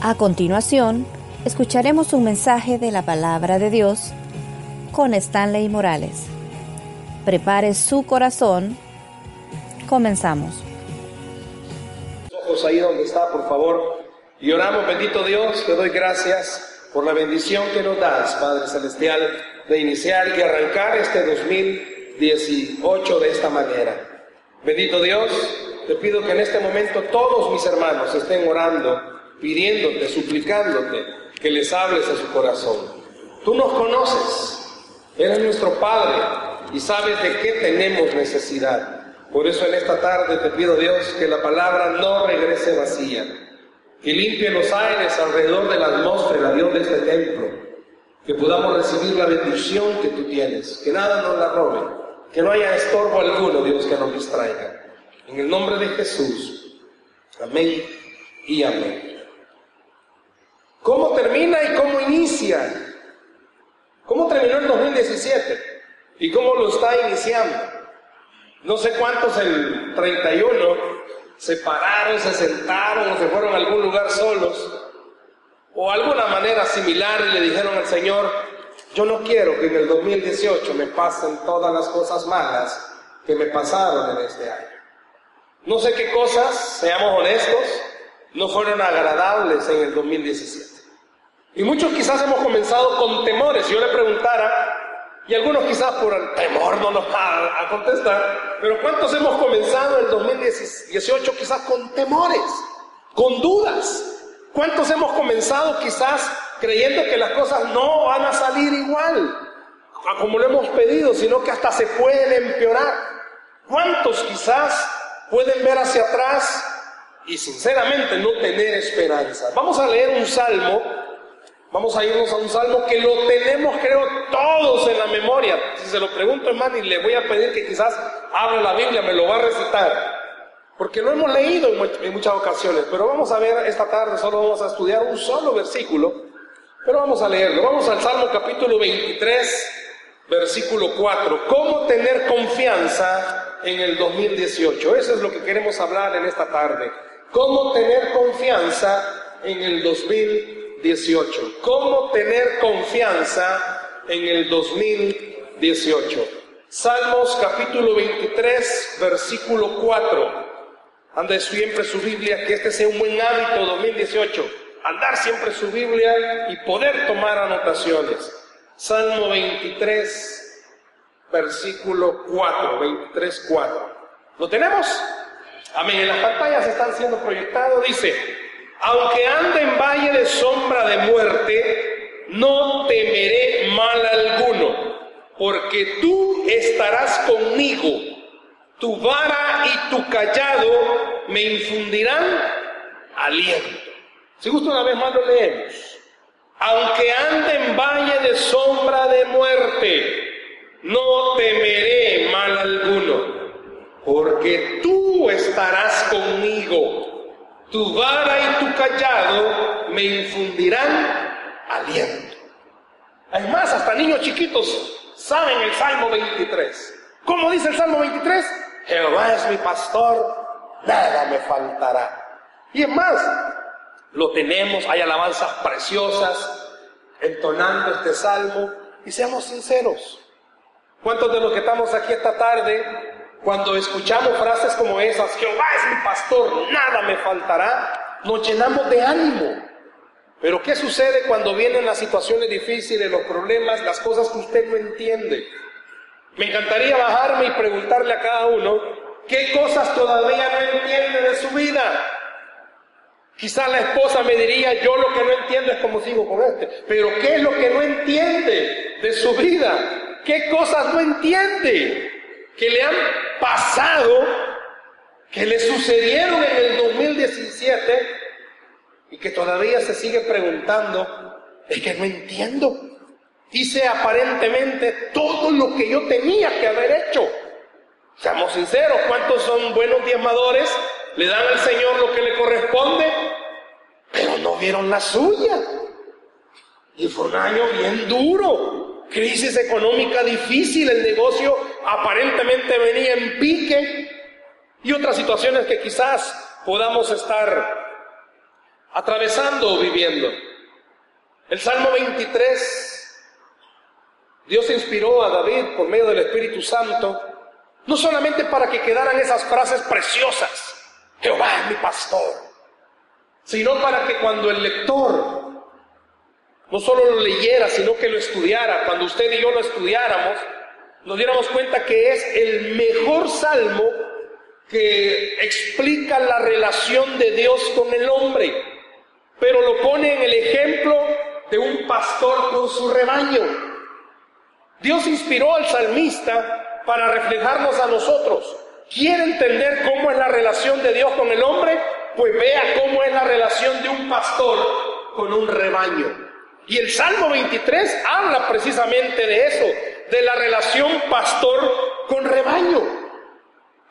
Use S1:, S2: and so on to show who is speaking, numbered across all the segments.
S1: A continuación, escucharemos un mensaje de la palabra de Dios con Stanley Morales. Prepare su corazón. Comenzamos.
S2: Ojos ahí donde está, por favor. Y oramos, bendito Dios, te doy gracias por la bendición que nos das, Padre Celestial, de iniciar y arrancar este 2018 de esta manera. Bendito Dios, te pido que en este momento todos mis hermanos estén orando pidiéndote, suplicándote que les hables a su corazón. Tú nos conoces, eres nuestro Padre y sabes de qué tenemos necesidad. Por eso en esta tarde te pido Dios que la palabra no regrese vacía, que limpie los aires alrededor de la atmósfera, Dios, de este templo, que podamos recibir la bendición que tú tienes, que nada nos la robe, que no haya estorbo alguno, Dios, que nos distraiga. En el nombre de Jesús. Amén y amén. ¿Cómo termina y cómo inicia? ¿Cómo terminó el 2017? ¿Y cómo lo está iniciando? No sé cuántos el 31 se pararon, se sentaron o se fueron a algún lugar solos o alguna manera similar y le dijeron al Señor, yo no quiero que en el 2018 me pasen todas las cosas malas que me pasaron en este año. No sé qué cosas, seamos honestos, no fueron agradables en el 2017. Y muchos quizás hemos comenzado con temores. Si yo le preguntara, y algunos quizás por el temor no nos va a contestar, pero ¿cuántos hemos comenzado el 2018 quizás con temores, con dudas? ¿Cuántos hemos comenzado quizás creyendo que las cosas no van a salir igual como lo hemos pedido, sino que hasta se pueden empeorar? ¿Cuántos quizás pueden ver hacia atrás y sinceramente no tener esperanza? Vamos a leer un salmo Vamos a irnos a un salmo que lo tenemos, creo, todos en la memoria. Si se lo pregunto, hermano, y le voy a pedir que quizás abra la Biblia, me lo va a recitar. Porque lo hemos leído en muchas ocasiones, pero vamos a ver esta tarde, solo vamos a estudiar un solo versículo, pero vamos a leerlo. Vamos al Salmo capítulo 23, versículo 4. ¿Cómo tener confianza en el 2018? Eso es lo que queremos hablar en esta tarde. ¿Cómo tener confianza en el 2018? 18. ¿Cómo tener confianza en el 2018? Salmos capítulo 23, versículo 4. Ande siempre su Biblia, que este sea un buen hábito 2018. Andar siempre su Biblia y poder tomar anotaciones. Salmo 23, versículo 4. 23, 4. ¿Lo tenemos? Amén. En las pantallas están siendo proyectados. Dice, aunque ande en valle de sombra de muerte, no temeré mal alguno, porque tú estarás conmigo. Tu vara y tu callado me infundirán aliento. Si gusta una vez más lo leemos. Aunque ande en valle de sombra de muerte, no temeré mal alguno, porque tú estarás conmigo tu vara y tu callado me infundirán aliento. Además, hasta niños chiquitos saben el Salmo 23. ¿Cómo dice el Salmo 23? Jehová es mi pastor, nada me faltará. Y es más, lo tenemos, hay alabanzas preciosas entonando este salmo. Y seamos sinceros, ¿cuántos de los que estamos aquí esta tarde cuando escuchamos frases como esas, Jehová es mi pastor, nada me faltará, nos llenamos de ánimo. Pero ¿qué sucede cuando vienen las situaciones difíciles, los problemas, las cosas que usted no entiende? Me encantaría bajarme y preguntarle a cada uno qué cosas todavía no entiende de su vida. Quizás la esposa me diría, yo lo que no entiendo es cómo sigo con este. Pero ¿qué es lo que no entiende de su vida? ¿Qué cosas no entiende? que le han pasado, que le sucedieron en el 2017 y que todavía se sigue preguntando, es que no entiendo. Hice aparentemente todo lo que yo tenía que haber hecho. Seamos sinceros, ¿cuántos son buenos diezmadores? Le dan al Señor lo que le corresponde, pero no vieron la suya. Y fue un año bien duro crisis económica difícil, el negocio aparentemente venía en pique y otras situaciones que quizás podamos estar atravesando o viviendo. El Salmo 23, Dios inspiró a David por medio del Espíritu Santo, no solamente para que quedaran esas frases preciosas, Jehová es mi pastor, sino para que cuando el lector no solo lo leyera, sino que lo estudiara, cuando usted y yo lo estudiáramos, nos diéramos cuenta que es el mejor salmo que explica la relación de Dios con el hombre, pero lo pone en el ejemplo de un pastor con su rebaño. Dios inspiró al salmista para reflejarnos a nosotros. ¿Quiere entender cómo es la relación de Dios con el hombre? Pues vea cómo es la relación de un pastor con un rebaño. Y el Salmo 23 habla precisamente de eso, de la relación pastor con rebaño.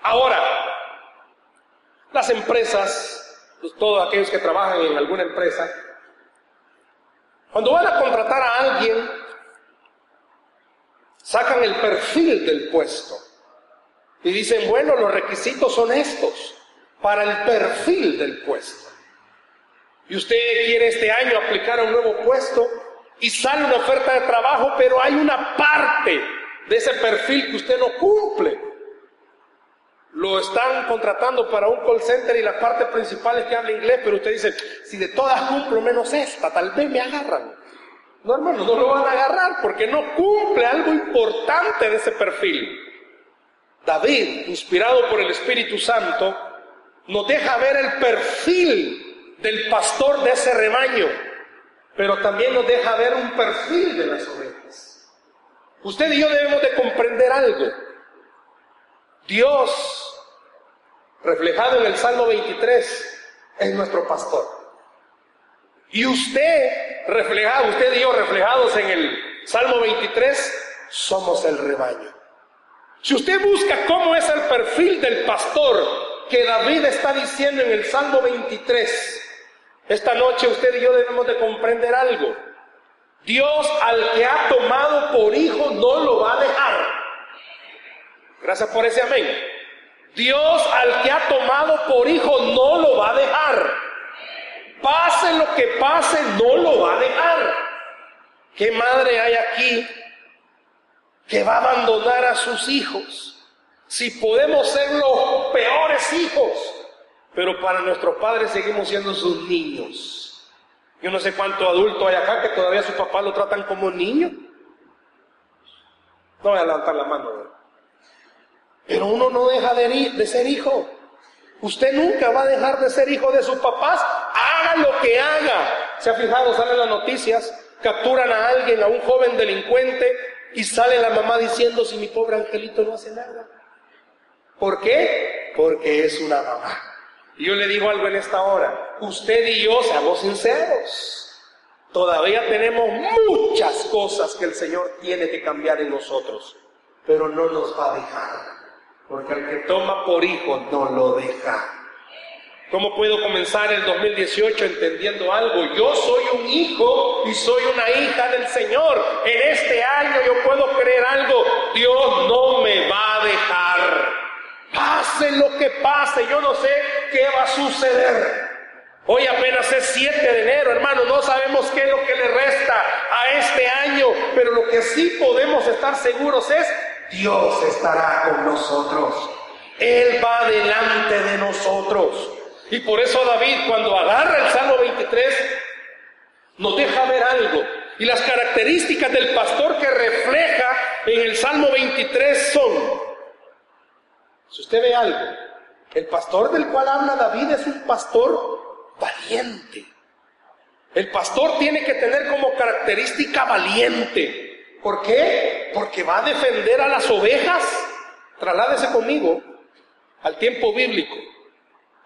S2: Ahora, las empresas, pues, todos aquellos que trabajan en alguna empresa, cuando van a contratar a alguien, sacan el perfil del puesto y dicen, bueno, los requisitos son estos para el perfil del puesto. Y usted quiere este año aplicar a un nuevo puesto y sale una oferta de trabajo, pero hay una parte de ese perfil que usted no cumple. Lo están contratando para un call center y la parte principal es que habla inglés, pero usted dice, si de todas cumplo menos esta, tal vez me agarran. No, hermano, no lo van a agarrar porque no cumple algo importante de ese perfil. David, inspirado por el Espíritu Santo, nos deja ver el perfil del pastor de ese rebaño pero también nos deja ver un perfil de las ovejas. Usted y yo debemos de comprender algo. Dios, reflejado en el Salmo 23, es nuestro pastor. Y usted, reflejado, usted y yo reflejados en el Salmo 23, somos el rebaño. Si usted busca cómo es el perfil del pastor que David está diciendo en el Salmo 23, esta noche usted y yo debemos de comprender algo. Dios al que ha tomado por hijo no lo va a dejar. Gracias por ese amén. Dios al que ha tomado por hijo no lo va a dejar. Pase lo que pase, no lo va a dejar. ¿Qué madre hay aquí que va a abandonar a sus hijos? Si podemos ser los peores hijos, pero para nuestros padres seguimos siendo sus niños. Yo no sé cuánto adulto hay acá que todavía sus papás lo tratan como niño. No voy a levantar la mano. Pero uno no deja de, de ser hijo. Usted nunca va a dejar de ser hijo de sus papás, haga lo que haga. ¿Se ha fijado? Salen las noticias, capturan a alguien, a un joven delincuente, y sale la mamá diciendo si mi pobre angelito no hace nada. ¿Por qué? Porque es una mamá. Y yo le digo algo en esta hora. Usted y yo, seamos sinceros. Todavía tenemos muchas cosas que el Señor tiene que cambiar en nosotros. Pero no nos va a dejar. Porque el que toma por hijo no lo deja. ¿Cómo puedo comenzar el 2018 entendiendo algo? Yo soy un hijo y soy una hija del Señor. En este año yo puedo creer algo. Dios no me va a dejar. Pase lo que pase, yo no sé qué va a suceder. Hoy apenas es 7 de enero, hermano, no sabemos qué es lo que le resta a este año, pero lo que sí podemos estar seguros es, Dios estará con nosotros. Él va delante de nosotros. Y por eso David, cuando agarra el Salmo 23, nos deja ver algo. Y las características del pastor que refleja en el Salmo 23 son, si usted ve algo, el pastor del cual habla David es un pastor valiente. El pastor tiene que tener como característica valiente. ¿Por qué? Porque va a defender a las ovejas. Trasládese conmigo al tiempo bíblico.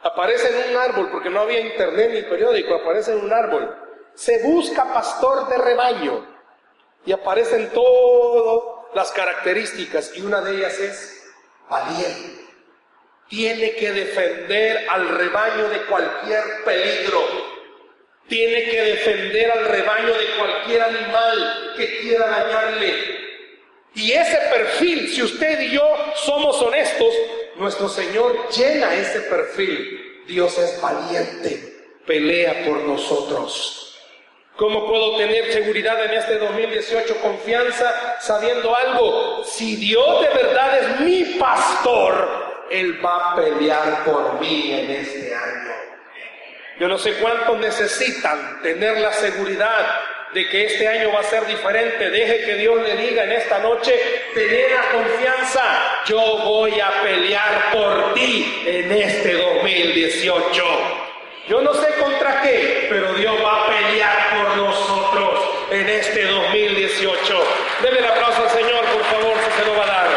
S2: Aparece en un árbol, porque no había internet ni periódico, aparece en un árbol. Se busca pastor de rebaño. Y aparecen todas las características y una de ellas es valiente. Tiene que defender al rebaño de cualquier peligro. Tiene que defender al rebaño de cualquier animal que quiera dañarle. Y ese perfil, si usted y yo somos honestos, nuestro Señor llena ese perfil. Dios es valiente. pelea por nosotros. ¿Cómo puedo tener seguridad en este 2018, confianza, sabiendo algo? Si Dios de verdad es mi pastor, Él va a pelear por mí en este año. Yo no sé cuántos necesitan tener la seguridad de que este año va a ser diferente. Deje que Dios le diga en esta noche, tener la confianza, yo voy a pelear por ti en este 2018. Yo no sé contra qué, pero Dios va a pelear por nosotros en este 2018. Dele el aplauso al Señor, por favor, si se lo va a dar.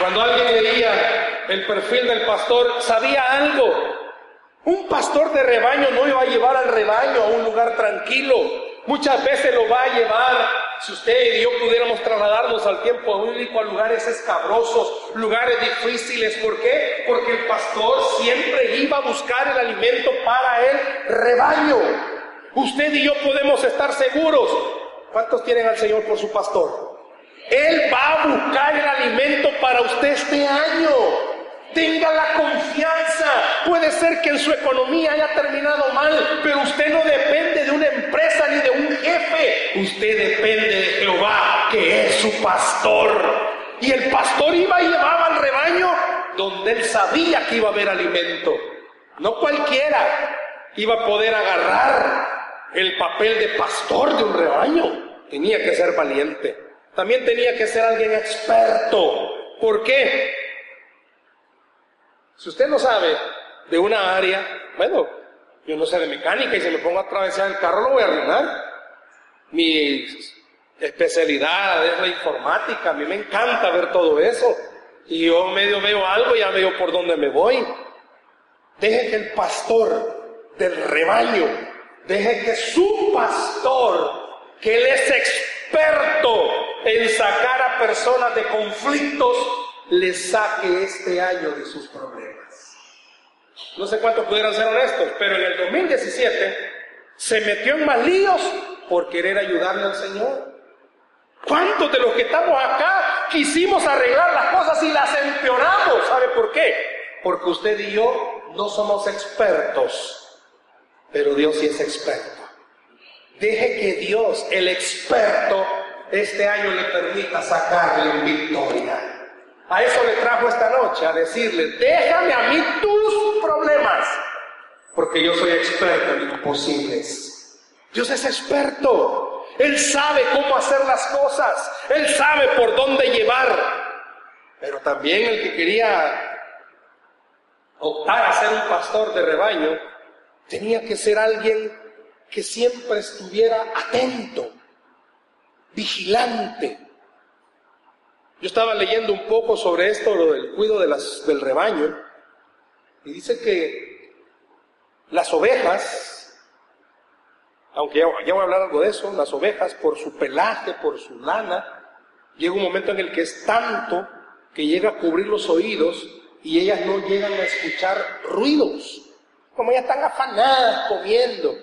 S2: Cuando alguien leía el perfil del pastor, sabía algo. Un pastor de rebaño no iba a llevar al rebaño a un lugar tranquilo. Muchas veces lo va a llevar si usted y yo pudiéramos trasladarnos al tiempo bíblico a lugares escabrosos, lugares difíciles, ¿por qué? Porque el pastor siempre iba a buscar el alimento para el rebaño. Usted y yo podemos estar seguros. ¿Cuántos tienen al Señor por su pastor? Él va a buscar el alimento para usted este año. Tenga la confianza. Puede ser que en su economía haya terminado mal, pero usted no depende de una empresa ni de un jefe. Usted depende de Jehová, que es su pastor. Y el pastor iba y llevaba al rebaño donde él sabía que iba a haber alimento. No cualquiera iba a poder agarrar el papel de pastor de un rebaño. Tenía que ser valiente. También tenía que ser alguien experto. ¿Por qué? Si usted no sabe de una área, bueno, yo no sé de mecánica y si me pongo a atravesar el carro lo voy a arruinar. Mi especialidad es la informática, a mí me encanta ver todo eso. Y yo medio veo algo y ya veo por dónde me voy. Deje que el pastor del rebaño, deje que su pastor, que él es experto en sacar a personas de conflictos, le saque este año de sus problemas. No sé cuántos pudieran ser honestos, pero en el 2017 se metió en más líos por querer ayudarle al Señor. ¿Cuántos de los que estamos acá quisimos arreglar las cosas y las empeoramos? ¿Sabe por qué? Porque usted y yo no somos expertos, pero Dios sí es experto. Deje que Dios, el experto, este año le permita sacarle victoria. A eso le trajo esta noche, a decirle, déjame a mí tus problemas, porque yo soy experto en imposibles. Dios es experto. Él sabe cómo hacer las cosas. Él sabe por dónde llevar. Pero también el que quería optar a ser un pastor de rebaño, tenía que ser alguien que siempre estuviera atento, vigilante, yo estaba leyendo un poco sobre esto, lo del cuidado de del rebaño, y dice que las ovejas, aunque ya, ya, voy a hablar algo de eso, las ovejas por su pelaje, por su lana, llega un momento en el que es tanto que llega a cubrir los oídos y ellas no llegan a escuchar ruidos, como ya están afanadas comiendo.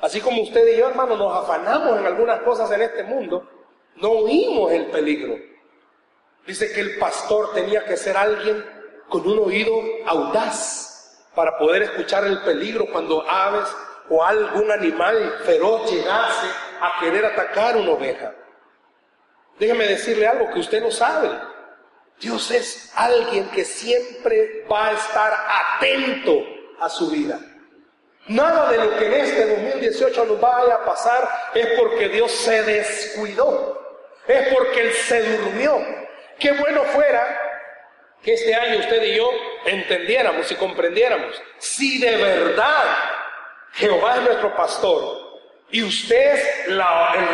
S2: Así como usted y yo, hermano, nos afanamos en algunas cosas en este mundo, no oímos el peligro. Dice que el pastor tenía que ser alguien con un oído audaz para poder escuchar el peligro cuando aves o algún animal feroz llegase a querer atacar una oveja. Déjeme decirle algo que usted no sabe. Dios es alguien que siempre va a estar atento a su vida. Nada de lo que en este 2018 nos vaya a pasar es porque Dios se descuidó, es porque Él se durmió, Qué bueno fuera que este año usted y yo entendiéramos y comprendiéramos si de verdad Jehová es nuestro pastor y usted es el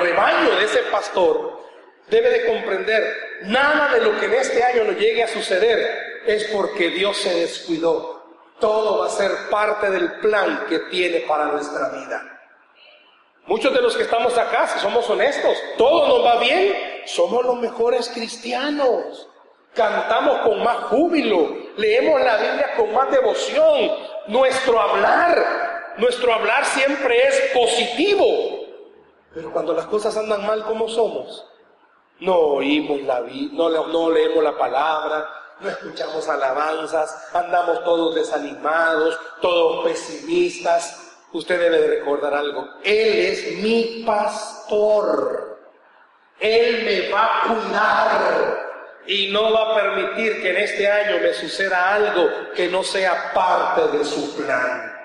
S2: rebaño de ese pastor, debe de comprender nada de lo que en este año nos llegue a suceder es porque Dios se descuidó. Todo va a ser parte del plan que tiene para nuestra vida. Muchos de los que estamos acá, si somos honestos, todo nos va bien, somos los mejores cristianos. Cantamos con más júbilo, leemos la Biblia con más devoción. Nuestro hablar, nuestro hablar siempre es positivo. Pero cuando las cosas andan mal, ¿cómo somos? No oímos la Biblia, no, no leemos la palabra, no escuchamos alabanzas, andamos todos desanimados, todos pesimistas. Usted debe de recordar algo. Él es mi pastor. Él me va a cuidar y no va a permitir que en este año me suceda algo que no sea parte de su plan.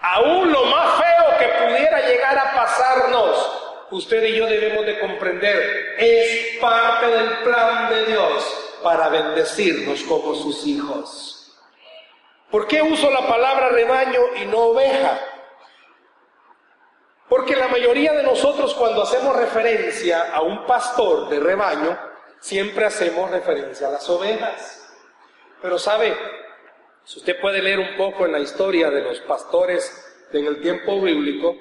S2: Aún lo más feo que pudiera llegar a pasarnos, usted y yo debemos de comprender, es parte del plan de Dios para bendecirnos como sus hijos. ¿Por qué uso la palabra rebaño y no oveja? Porque la mayoría de nosotros cuando hacemos referencia a un pastor de rebaño, siempre hacemos referencia a las ovejas. Pero sabe, si usted puede leer un poco en la historia de los pastores en el tiempo bíblico,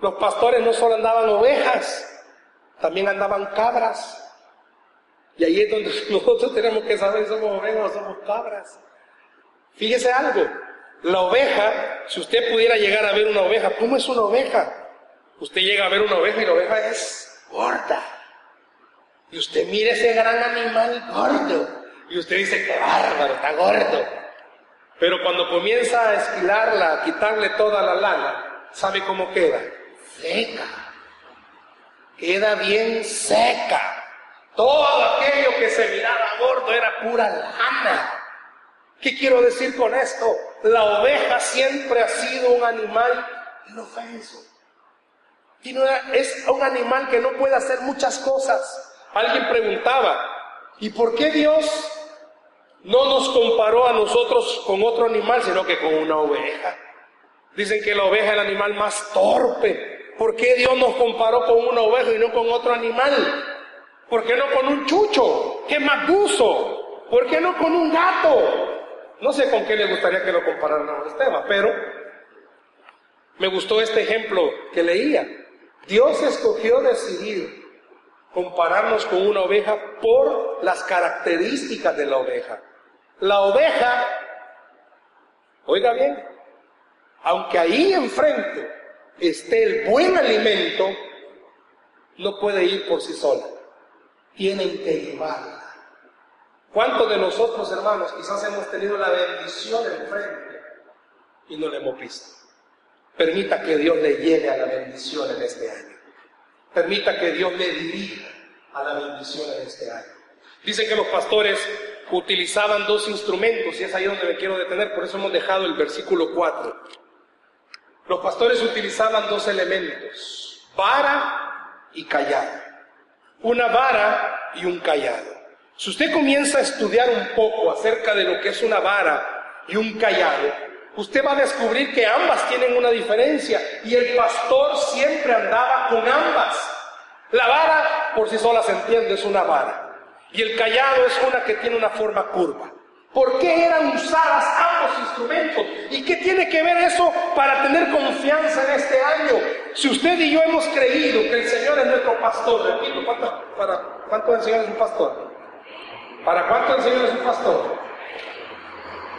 S2: los pastores no solo andaban ovejas, también andaban cabras. Y ahí es donde nosotros tenemos que saber somos ovejas o somos cabras. Fíjese algo, la oveja, si usted pudiera llegar a ver una oveja, ¿cómo es una oveja? Usted llega a ver una oveja y la oveja es gorda. Y usted mira ese gran animal gordo. Y usted dice, qué bárbaro, está gordo. Pero cuando comienza a esquilarla, a quitarle toda la lana, ¿sabe cómo queda? Seca. Queda bien seca. Todo aquello que se miraba gordo era pura lana. ¿Qué quiero decir con esto? La oveja siempre ha sido un animal inofenso es un animal que no puede hacer muchas cosas. Alguien preguntaba, ¿y por qué Dios no nos comparó a nosotros con otro animal, sino que con una oveja? Dicen que la oveja es el animal más torpe. ¿Por qué Dios nos comparó con una oveja y no con otro animal? ¿Por qué no con un chucho? ¿Qué más buzo? ¿Por qué no con un gato? No sé con qué le gustaría que lo compararan a Esteban, pero me gustó este ejemplo que leía. Dios escogió decidir compararnos con una oveja por las características de la oveja. La oveja, oiga bien, aunque ahí enfrente esté el buen alimento, no puede ir por sí sola. Tienen que llevarla. ¿Cuántos de nosotros, hermanos, quizás hemos tenido la bendición enfrente y no le hemos visto? Permita que Dios le lleve a la bendición en este año. Permita que Dios le dirija a la bendición en este año. Dice que los pastores utilizaban dos instrumentos y es ahí donde me quiero detener, por eso hemos dejado el versículo 4. Los pastores utilizaban dos elementos, vara y callado. Una vara y un callado. Si usted comienza a estudiar un poco acerca de lo que es una vara y un callado, usted va a descubrir que ambas tienen una diferencia y el pastor siempre andaba con ambas. La vara por sí sola se entiende, es una vara. Y el callado es una que tiene una forma curva. ¿Por qué eran usadas ambos instrumentos? ¿Y qué tiene que ver eso para tener confianza en este año? Si usted y yo hemos creído que el Señor es nuestro pastor, repito, ¿cuánto, para, ¿cuánto el Señor es un pastor? ¿Para cuánto el Señor es un pastor?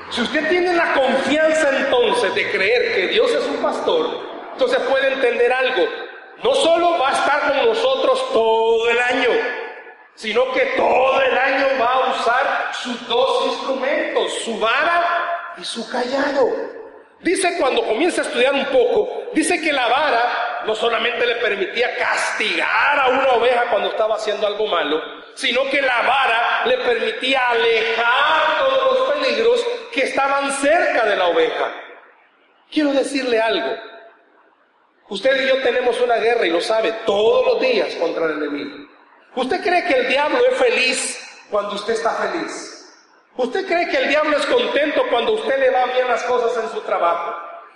S2: Si usted tiene la confianza entonces de creer que Dios es un pastor, entonces puede entender algo. No solo va a estar con nosotros todo el año, sino que todo el año va a usar sus dos instrumentos, su vara y su callado. Dice cuando comienza a estudiar un poco, dice que la vara no solamente le permitía castigar a una oveja cuando estaba haciendo algo malo, sino que la vara le permitía alejar todos los peligros que estaban cerca de la oveja. Quiero decirle algo. Usted y yo tenemos una guerra y lo sabe todos los días contra el enemigo. ¿Usted cree que el diablo es feliz cuando usted está feliz? ¿Usted cree que el diablo es contento cuando usted le va bien las cosas en su trabajo?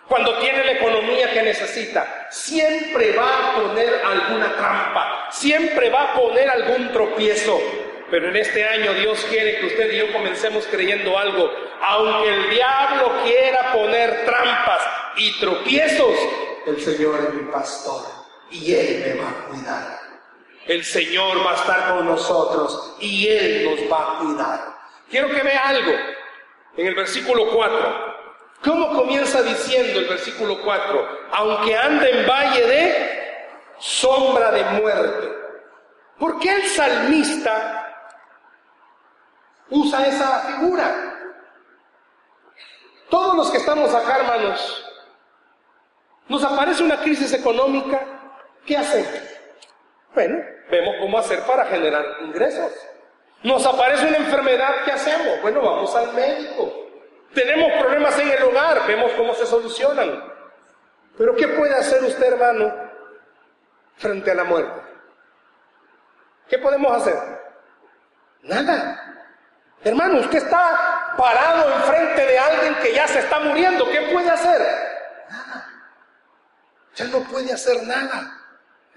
S2: Cuando tiene la economía que necesita, siempre va a poner alguna trampa, siempre va a poner algún tropiezo. Pero en este año Dios quiere que usted y yo comencemos creyendo algo. Aunque el diablo quiera poner trampas y tropiezos, el Señor es mi pastor y Él me va a cuidar. El Señor va a estar con nosotros y Él nos va a cuidar. Quiero que vea algo en el versículo 4. ¿Cómo comienza diciendo el versículo 4? Aunque ande en valle de sombra de muerte. ¿Por qué el salmista usa esa figura. Todos los que estamos acá, hermanos, nos aparece una crisis económica, ¿qué hacemos? Bueno, vemos cómo hacer para generar ingresos. Nos aparece una enfermedad, ¿qué hacemos? Bueno, vamos al médico. Tenemos problemas en el hogar, vemos cómo se solucionan. Pero ¿qué puede hacer usted, hermano, frente a la muerte? ¿Qué podemos hacer? Nada. Hermano, usted está parado enfrente de alguien que ya se está muriendo. ¿Qué puede hacer? Nada. Ya no puede hacer nada.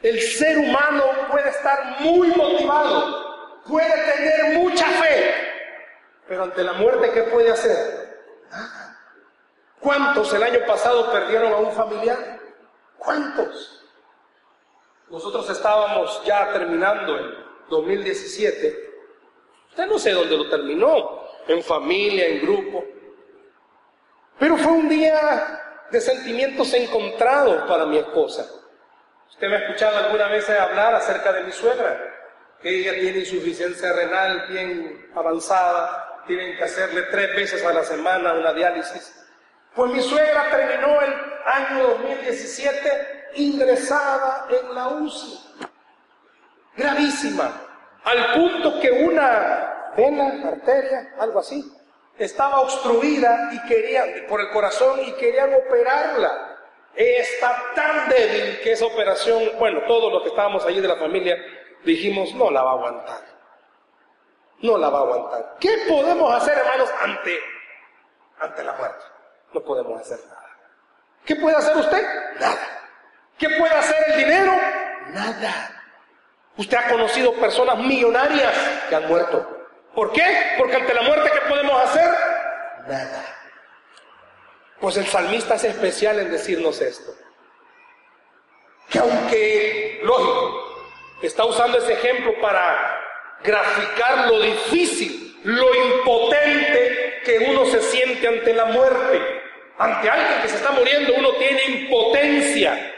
S2: El ser humano puede estar muy motivado, puede tener mucha fe, pero ante la muerte, ¿qué puede hacer? ¿Cuántos el año pasado perdieron a un familiar? ¿Cuántos? Nosotros estábamos ya terminando el 2017 Usted no sé dónde lo terminó, en familia, en grupo. Pero fue un día de sentimientos encontrados para mi esposa. Usted me ha escuchado alguna vez hablar acerca de mi suegra, que ella tiene insuficiencia renal bien avanzada, tienen que hacerle tres veces a la semana una diálisis. Pues mi suegra terminó el año 2017 ingresada en la UCI, gravísima, al punto que una vena, arteria, algo así, estaba obstruida y querían, por el corazón y querían operarla. Está tan débil que esa operación, bueno, todos los que estábamos allí de la familia dijimos, no la va a aguantar. No la va a aguantar. ¿Qué podemos hacer, hermanos, ante, ante la muerte? No podemos hacer nada. ¿Qué puede hacer usted? Nada. ¿Qué puede hacer el dinero? Nada. Usted ha conocido personas millonarias que han muerto. ¿Por qué? Porque ante la muerte, ¿qué podemos hacer? Nada. Pues el salmista es especial en decirnos esto. Que aunque, lógico, está usando ese ejemplo para graficar lo difícil, lo impotente que uno se siente ante la muerte. Ante alguien que se está muriendo, uno tiene impotencia.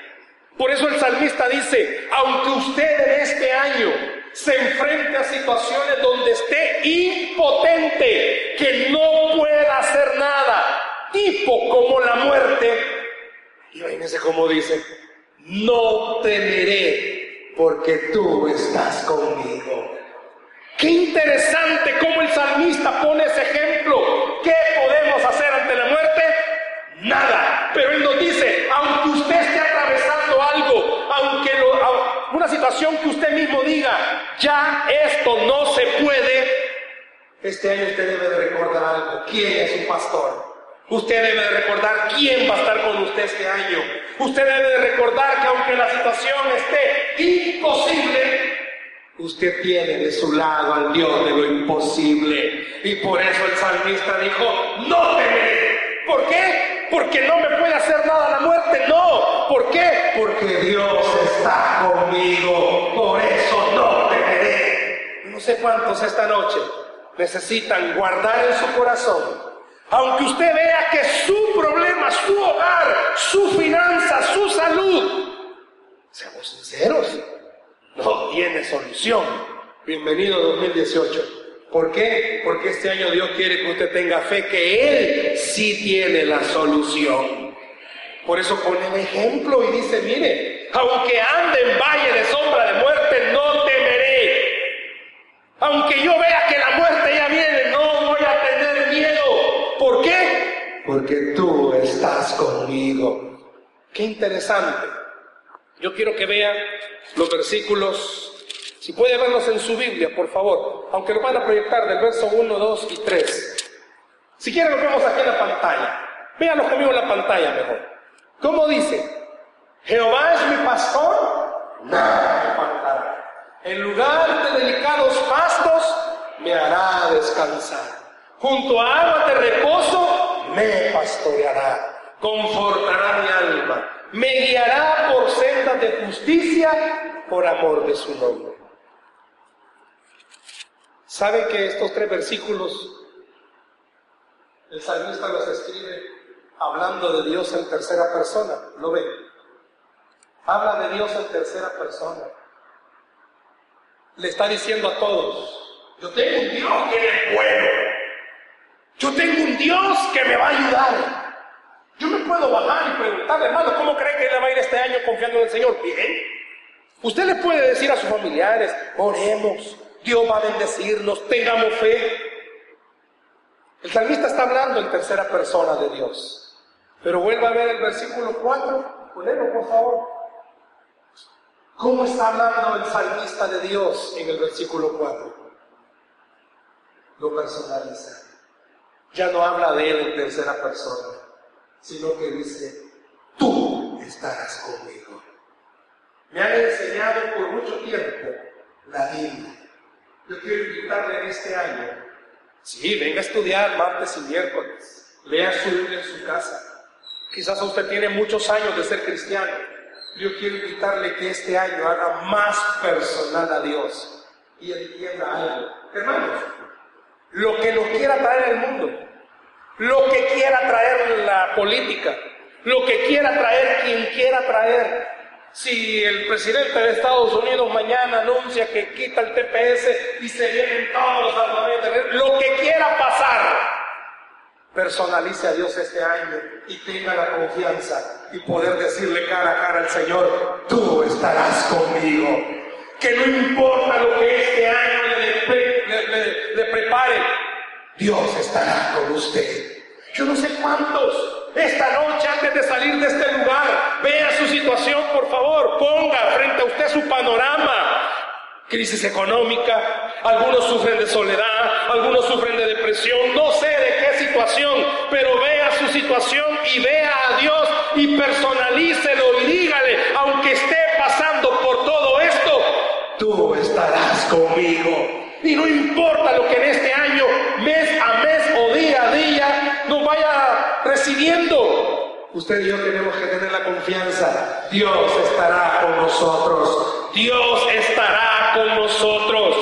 S2: Por eso el salmista dice, aunque usted en este año se enfrente a situaciones donde esté impotente, que no pueda hacer nada, tipo como la muerte, imagínense cómo dice, no temeré porque tú estás conmigo. Qué interesante cómo el salmista pone ese ejemplo. ¿Qué podemos hacer ante la muerte? Nada. Pero él nos dice, aunque usted esté atravesando algo, aunque una situación que usted mismo diga, ya esto no se puede, este año usted debe de recordar algo. ¿Quién es su pastor? Usted debe de recordar quién va a estar con usted este año. Usted debe de recordar que aunque la situación esté imposible, usted tiene de su lado al Dios de lo imposible. Y por eso el salmista dijo, no temeré. ¿Por qué? Porque no me puede hacer nada la muerte, no. ¿Por qué? Porque Dios está conmigo, por eso no temeré. No sé cuántos esta noche necesitan guardar en su corazón aunque usted vea que su problema, su hogar, su finanza, su salud, seamos sinceros, no tiene solución. Bienvenido 2018. ¿Por qué? Porque este año Dios quiere que usted tenga fe que Él sí tiene la solución. Por eso pone el ejemplo y dice, mire, aunque ande en valle de sombra de muerte, no temeré. Aunque yo vea que la muerte ya viene, no voy a tener miedo. ¿Por qué? Porque tú estás conmigo. Qué interesante. Yo quiero que vean los versículos si puede verlos en su Biblia, por favor, aunque lo van a proyectar del verso 1, 2 y 3. Si quieren lo vemos aquí en la pantalla. Véanlo conmigo en la pantalla mejor. ¿Cómo dice? Jehová es mi pastor, nada me faltará. En lugar de delicados pastos, me hará descansar. Junto a agua de reposo, me pastoreará. Confortará mi alma. Me guiará por sendas de justicia, por amor de su nombre. ¿Sabe que estos tres versículos el salmista los escribe hablando de Dios en tercera persona? ¿Lo ve? Habla de Dios en tercera persona. Le está diciendo a todos, Yo tengo un Dios que es bueno. Yo tengo un Dios que me va a ayudar. Yo me puedo bajar y preguntarle, hermano, ¿cómo cree que le va a ir este año confiando en el Señor? Bien. Usted le puede decir a sus familiares, oremos, Dios va a bendecirnos, tengamos fe. El salmista está hablando en tercera persona de Dios. Pero vuelva a ver el versículo 4, ponelo por favor. ¿Cómo está hablando el salmista de Dios en el versículo 4? Lo personaliza. Ya no habla de él en tercera persona, sino que dice, tú estarás conmigo. Me han enseñado por mucho tiempo la Biblia. Yo quiero invitarle en este año, sí, venga a estudiar martes y miércoles, lea su Biblia en su casa, Quizás usted tiene muchos años de ser cristiano. Yo quiero invitarle que este año haga más personal a Dios y entienda algo. Hermanos, lo que nos quiera traer el mundo, lo que quiera traer la política, lo que quiera traer quien quiera traer. Si el presidente de Estados Unidos mañana anuncia que quita el TPS y se vienen todos los lo que quiera pasar, personalice a Dios este año y tenga la confianza y poder decirle cara a cara al Señor, tú estarás conmigo. Que no importa lo que este año le, prepare, Dios estará con usted. Yo no sé cuántos esta noche antes de salir de este lugar, vea su situación, por favor, ponga frente a usted su panorama, crisis económica, algunos sufren de soledad, algunos sufren de depresión, no sé de qué situación, pero vea su situación y vea a Dios y personalícelo y dígale, aunque esté pasando por todo esto, tú estarás conmigo. Y no importa lo que en este año, mes a mes o día a día, nos vaya recibiendo, Usted y yo tenemos que tener la confianza. Dios estará con nosotros. Dios estará con nosotros.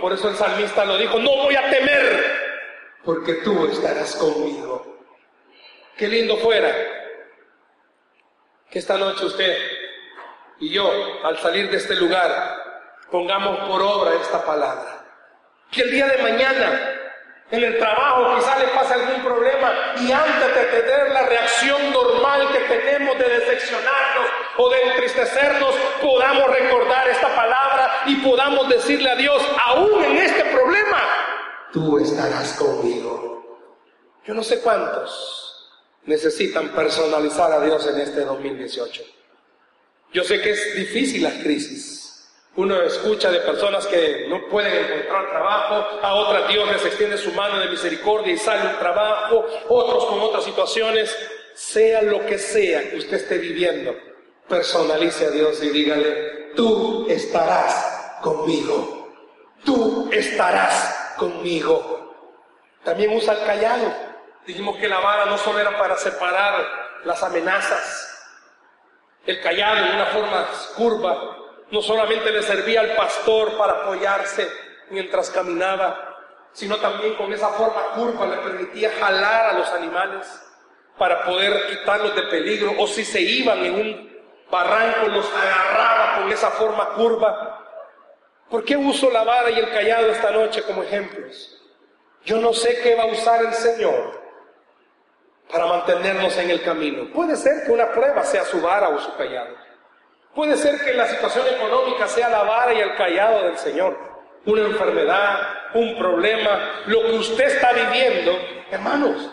S2: Por eso el salmista lo dijo, no voy a temer, porque tú estarás conmigo. Qué lindo fuera que esta noche usted y yo, al salir de este lugar, pongamos por obra esta palabra. Que el día de mañana en el trabajo quizás le pase algún problema y antes de tener la reacción normal que tenemos de decepcionarnos o de entristecernos, podamos recordar esta palabra y podamos decirle a Dios, aún en este problema, tú estarás conmigo. Yo no sé cuántos necesitan personalizar a Dios en este 2018. Yo sé que es difícil las crisis. Uno escucha de personas que no pueden encontrar trabajo, a otras Dios les extiende su mano de misericordia y sale un trabajo, otros con otras situaciones, sea lo que sea que usted esté viviendo, personalice a Dios y dígale, tú estarás conmigo, tú estarás conmigo. También usa el callado. Dijimos que la vara no solo era para separar las amenazas, el callado en una forma curva no solamente le servía al pastor para apoyarse mientras caminaba, sino también con esa forma curva le permitía jalar a los animales para poder quitarlos de peligro, o si se iban en un barranco, los agarraba con esa forma curva. ¿Por qué uso la vara y el callado esta noche como ejemplos? Yo no sé qué va a usar el Señor para mantenernos en el camino. Puede ser que una prueba sea su vara o su callado. Puede ser que la situación económica sea la vara y el callado del Señor. Una enfermedad, un problema, lo que usted está viviendo. Hermanos,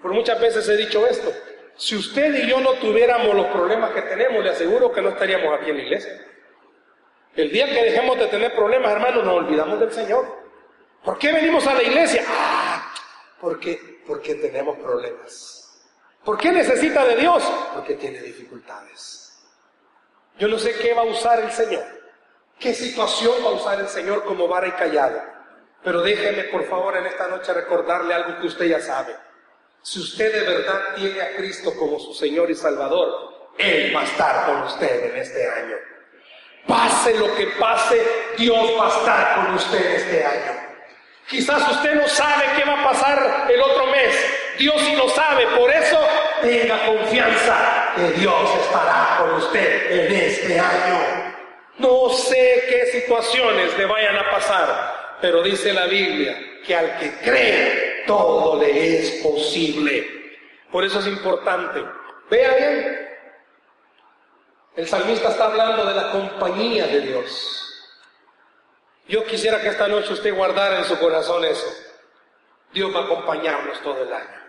S2: por muchas veces he dicho esto. Si usted y yo no tuviéramos los problemas que tenemos, le aseguro que no estaríamos aquí en la iglesia. El día que dejemos de tener problemas, hermanos, nos olvidamos del Señor. ¿Por qué venimos a la iglesia? Ah, porque, porque tenemos problemas. ¿Por qué necesita de Dios? Porque tiene dificultades. Yo no sé qué va a usar el Señor, qué situación va a usar el Señor como vara y callado. Pero déjeme por favor en esta noche recordarle algo que usted ya sabe. Si usted de verdad tiene a Cristo como su Señor y Salvador, Él va a estar con usted en este año. Pase lo que pase, Dios va a estar con usted este año. Quizás usted no sabe qué va a pasar el otro mes. Dios sí lo sabe. Por eso tenga confianza que Dios estará con usted en este año. No sé qué situaciones le vayan a pasar. pero dice la Biblia que al que cree todo le es posible. Por eso es importante. Vea bien, el salmista está hablando de la compañía de Dios. Yo quisiera que esta noche usted guardara en su corazón eso. Dios va a acompañarnos todo el año.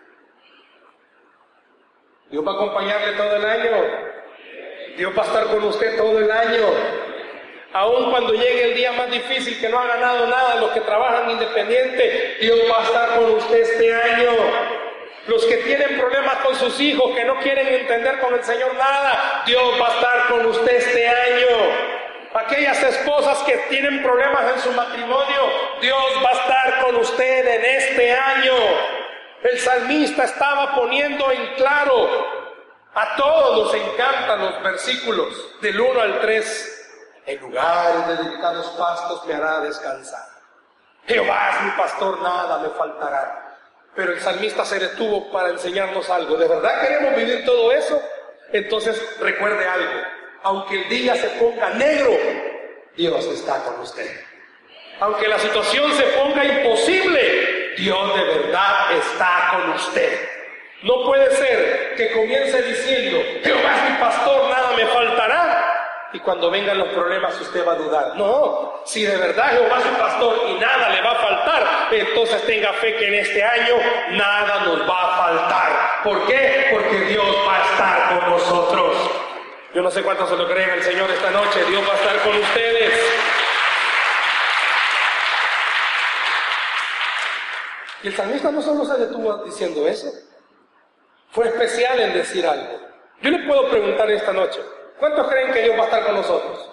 S2: Dios va a acompañarle todo el año. Dios va a estar con usted todo el año. Aun cuando llegue el día más difícil que no ha ganado nada, los que trabajan independiente, Dios va a estar con usted este año. Los que tienen problemas con sus hijos, que no quieren entender con el Señor nada, Dios va a estar con usted este año. Aquellas esposas que tienen problemas en su matrimonio, Dios va a estar con usted en este año. El salmista estaba poniendo en claro, a todos nos encantan los versículos del 1 al 3. En lugares de delicados pastos me hará descansar. Jehová es mi pastor, nada me faltará. Pero el salmista se detuvo para enseñarnos algo. ¿De verdad queremos vivir todo eso? Entonces recuerde algo aunque el día se ponga negro, Dios está con usted. Aunque la situación se ponga imposible, Dios de verdad está con usted. No puede ser que comience diciendo, Jehová es mi pastor, nada me faltará. Y cuando vengan los problemas usted va a dudar. No, si de verdad Jehová es su pastor y nada le va a faltar, entonces tenga fe que en este año nada nos va a faltar. ¿Por qué? Porque Dios va a estar con nosotros. Yo no sé cuántos se lo creen al Señor esta noche. Dios va a estar con ustedes. Y el salmista no solo se detuvo diciendo eso, fue especial en decir algo. Yo le puedo preguntar esta noche, ¿cuántos creen que Dios va a estar con nosotros?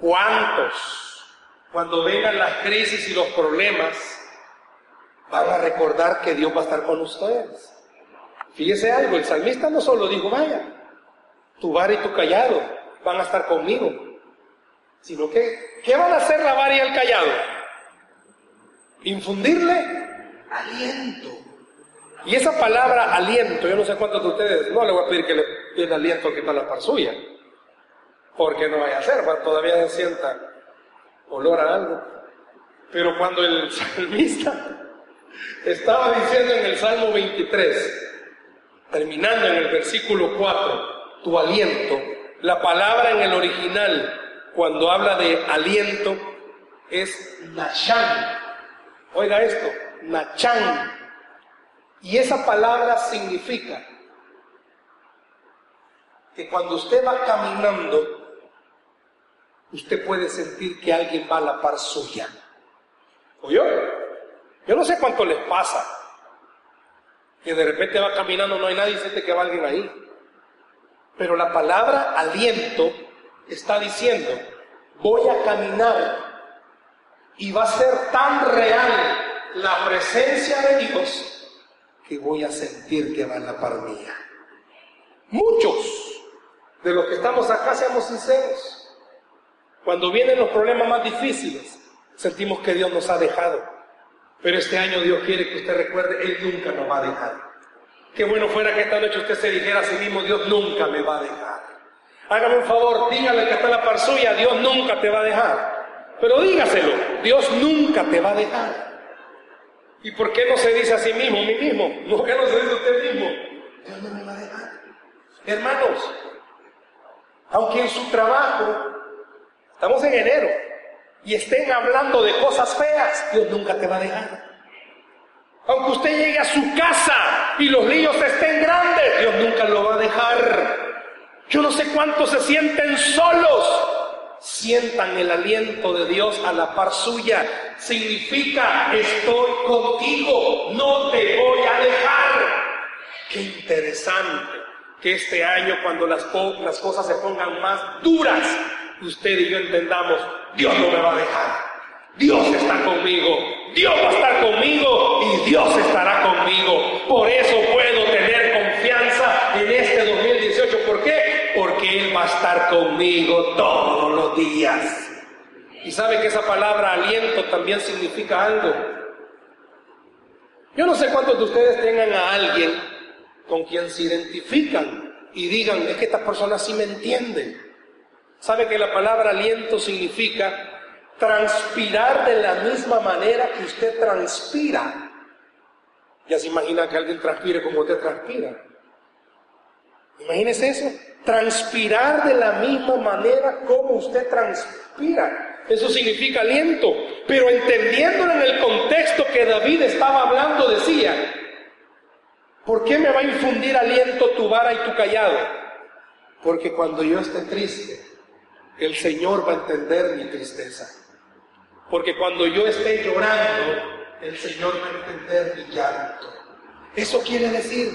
S2: ¿Cuántos, cuando vengan las crisis y los problemas, van a recordar que Dios va a estar con ustedes? Fíjese algo, el salmista no solo dijo, vaya, tu vara y tu callado van a estar conmigo. Sino que, ¿qué van a hacer la vara y el callado? Infundirle aliento. Y esa palabra aliento, yo no sé cuántos de ustedes, no le voy a pedir que le den aliento que para la par suya, porque no vaya a ser, todavía se sienta olor a algo. Pero cuando el salmista estaba diciendo en el Salmo 23, terminando en el versículo 4, tu aliento. La palabra en el original, cuando habla de aliento, es nachán. Oiga esto, nachán. Y esa palabra significa que cuando usted va caminando, usted puede sentir que alguien va a la par suya. ¿Oyó? Yo no sé cuánto les pasa. Que de repente va caminando, no hay nadie y siente que va alguien ahí. Pero la palabra aliento está diciendo, voy a caminar y va a ser tan real la presencia de Dios que voy a sentir que va en la par mía. Muchos de los que estamos acá, seamos sinceros, cuando vienen los problemas más difíciles, sentimos que Dios nos ha dejado. Pero este año Dios quiere que usted recuerde, Él nunca nos va a dejar. Qué bueno fuera que esta noche usted se dijera a sí mismo, Dios nunca me va a dejar. Hágame un favor, dígale que está la par suya, Dios nunca te va a dejar. Pero dígaselo, Dios nunca te va a dejar. ¿Y por qué no se dice a sí mismo, mí mismo? ¿Por qué no se dice a usted mismo? Dios no me va a dejar. Hermanos, aunque en su trabajo, estamos en enero, y estén hablando de cosas feas, Dios nunca te va a dejar. Aunque usted llegue a su casa y los niños estén grandes, Dios nunca lo va a dejar. Yo no sé cuántos se sienten solos. Sientan el aliento de Dios a la par suya. Significa, estoy contigo, no te voy a dejar. Qué interesante que este año, cuando las, cosas se pongan más duras, usted y yo entendamos, Dios no me va a dejar. Dios está conmigo, Dios va a estar conmigo y Dios estará conmigo. Por eso puedo tener confianza en este 2018. ¿Por qué? Porque Él va a estar conmigo todos los días. Y sabe que esa palabra aliento también significa algo. Yo no sé cuántos de ustedes tengan a alguien con quien se identifican y digan, es que esta persona sí me entiende. ¿Sabe que la palabra aliento significa transpirar de la misma manera que usted transpira. Ya se imagina que alguien transpire como usted transpira. Imagínese eso. Transpirar de la misma manera como usted transpira. Eso significa aliento. Pero entendiéndolo en el contexto que David estaba hablando, decía, ¿por qué me va a infundir aliento tu vara y tu callado? Porque cuando yo esté triste, el Señor va a entender mi tristeza. Porque cuando yo esté llorando, el Señor va a entender mi llanto. Eso quiere decir,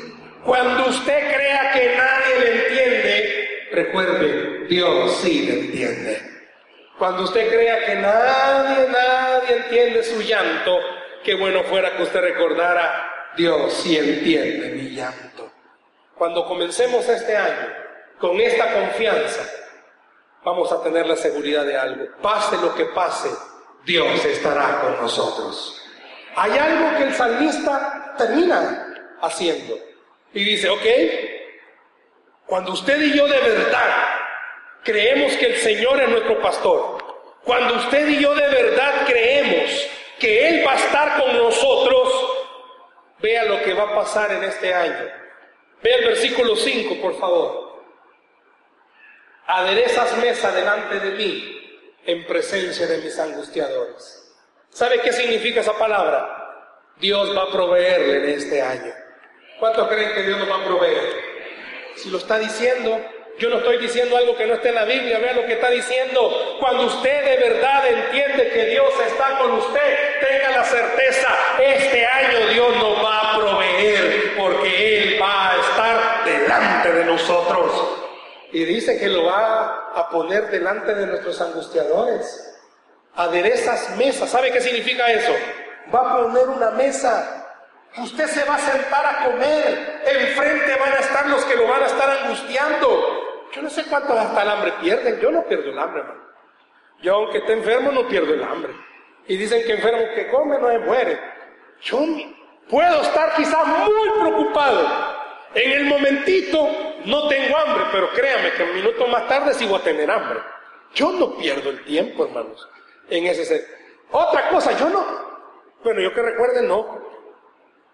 S2: cuando usted crea que nadie le entiende, recuerde, Dios sí le entiende. Cuando usted crea que nadie, nadie entiende su llanto, qué bueno fuera que usted recordara, Dios sí entiende mi llanto. Cuando comencemos este año con esta confianza, vamos a tener la seguridad de algo. Pase lo que pase, Dios estará con nosotros. Hay algo que el salmista termina haciendo y dice, ok, cuando usted y yo de verdad creemos que el Señor es nuestro pastor, cuando usted y yo de verdad creemos que Él va a estar con nosotros, vea lo que va a pasar en este año. Vea el versículo 5, por favor. Aderezas mesa delante de mí en presencia de mis angustiadores. ¿Sabe qué significa esa palabra? Dios va a proveerle en este año. ¿Cuántos creen que Dios nos va a proveer? Si lo está diciendo, yo no estoy diciendo algo que no esté en la Biblia, vea lo que está diciendo. Cuando usted de verdad entiende que Dios está con usted, tenga la certeza, este año Dios nos va a proveer porque Él va a estar delante de nosotros. Y dice que lo va a poner delante de nuestros angustiadores. Aderezas mesas. ¿Sabe qué significa eso? Va a poner una mesa Usted se va a sentar a comer. Enfrente van a estar los que lo van a estar angustiando. Yo no sé cuántos hasta el hambre pierden. Yo no pierdo el hambre, hermano. Yo aunque esté enfermo no pierdo el hambre. Y dicen que enfermo que come no muere. Yo puedo estar quizás muy preocupado. En el momentito no tengo hambre, pero créame que un minuto más tarde voy a tener hambre. Yo no pierdo el tiempo, hermanos. En ese Otra cosa, yo no. Bueno, yo que recuerde, no.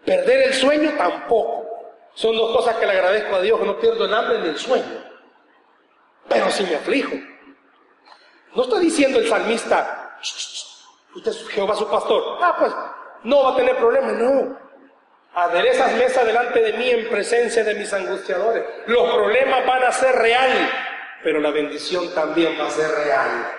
S2: Perder el sueño tampoco. Son dos cosas que le agradezco a Dios, que no pierdo el hambre ni el sueño. Pero si me aflijo. No está diciendo el salmista, usted es Jehová su pastor. Ah, pues no va a tener problemas, no. Aderezas mesa delante de mí en presencia de mis angustiadores. Los problemas van a ser real, pero la bendición también va a ser real.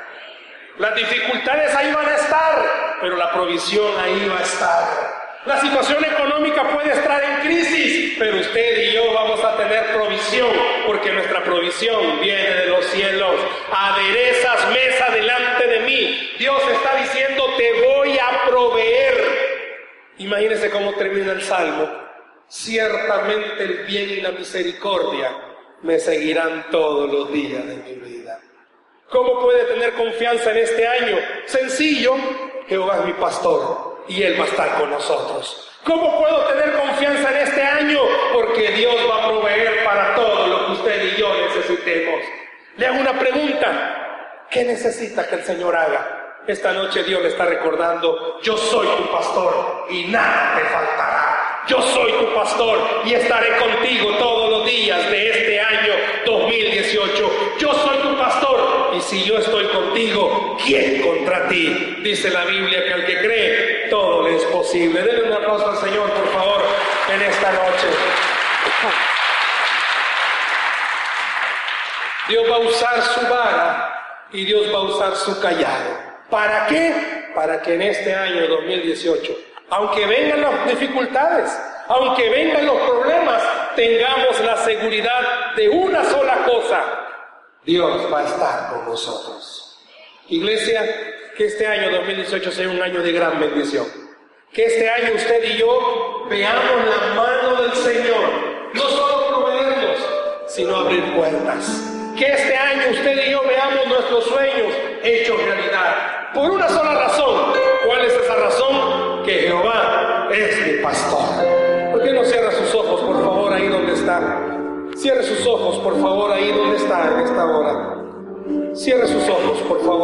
S2: Las dificultades ahí van a estar, pero la provisión ahí va a estar. La situación económica puede estar en crisis, pero usted y yo vamos a tener provisión, porque nuestra provisión viene de los cielos. Aderezas mesa delante de mí. Dios está diciendo, te voy a proveer. Imagínese cómo termina el salmo. Ciertamente el bien y la misericordia me seguirán todos los días de mi vida. ¿Cómo puede tener confianza en este año? Sencillo, Jehová es mi pastor y Él va a estar con nosotros. ¿Cómo puedo tener confianza en este año? Porque Dios va a proveer para todo lo que usted y yo necesitemos. Le hago una pregunta. ¿Qué necesita que el Señor haga? Esta noche Dios le está recordando, yo soy tu pastor y nada te faltará. Yo soy tu pastor y estaré contigo todos los días de este año 2018. Yo soy tu pastor y si yo estoy contigo, ¿quién contra ti? Dice la Biblia que al que cree, todo le es posible. Denle un aplauso al Señor, por favor, en esta noche. Dios va a usar su vara y Dios va a usar su callado. ¿Para qué? Para que en este año 2018, aunque vengan las dificultades, aunque vengan los problemas, tengamos la seguridad de una sola cosa. Dios va a estar con nosotros. Iglesia, que este año 2018 sea un año de gran bendición. Que este año usted y yo veamos la mano del Señor. No solo proveernos, sino abrir puertas. Que este año usted y yo veamos nuestros sueños hechos realidad por una sola razón. ¿Cuál es esa razón? Que Jehová es mi pastor. ¿Por qué no cierra sus ojos, por favor, ahí donde está? Cierre sus ojos, por favor, ahí donde está en esta hora. Cierre sus ojos, por favor.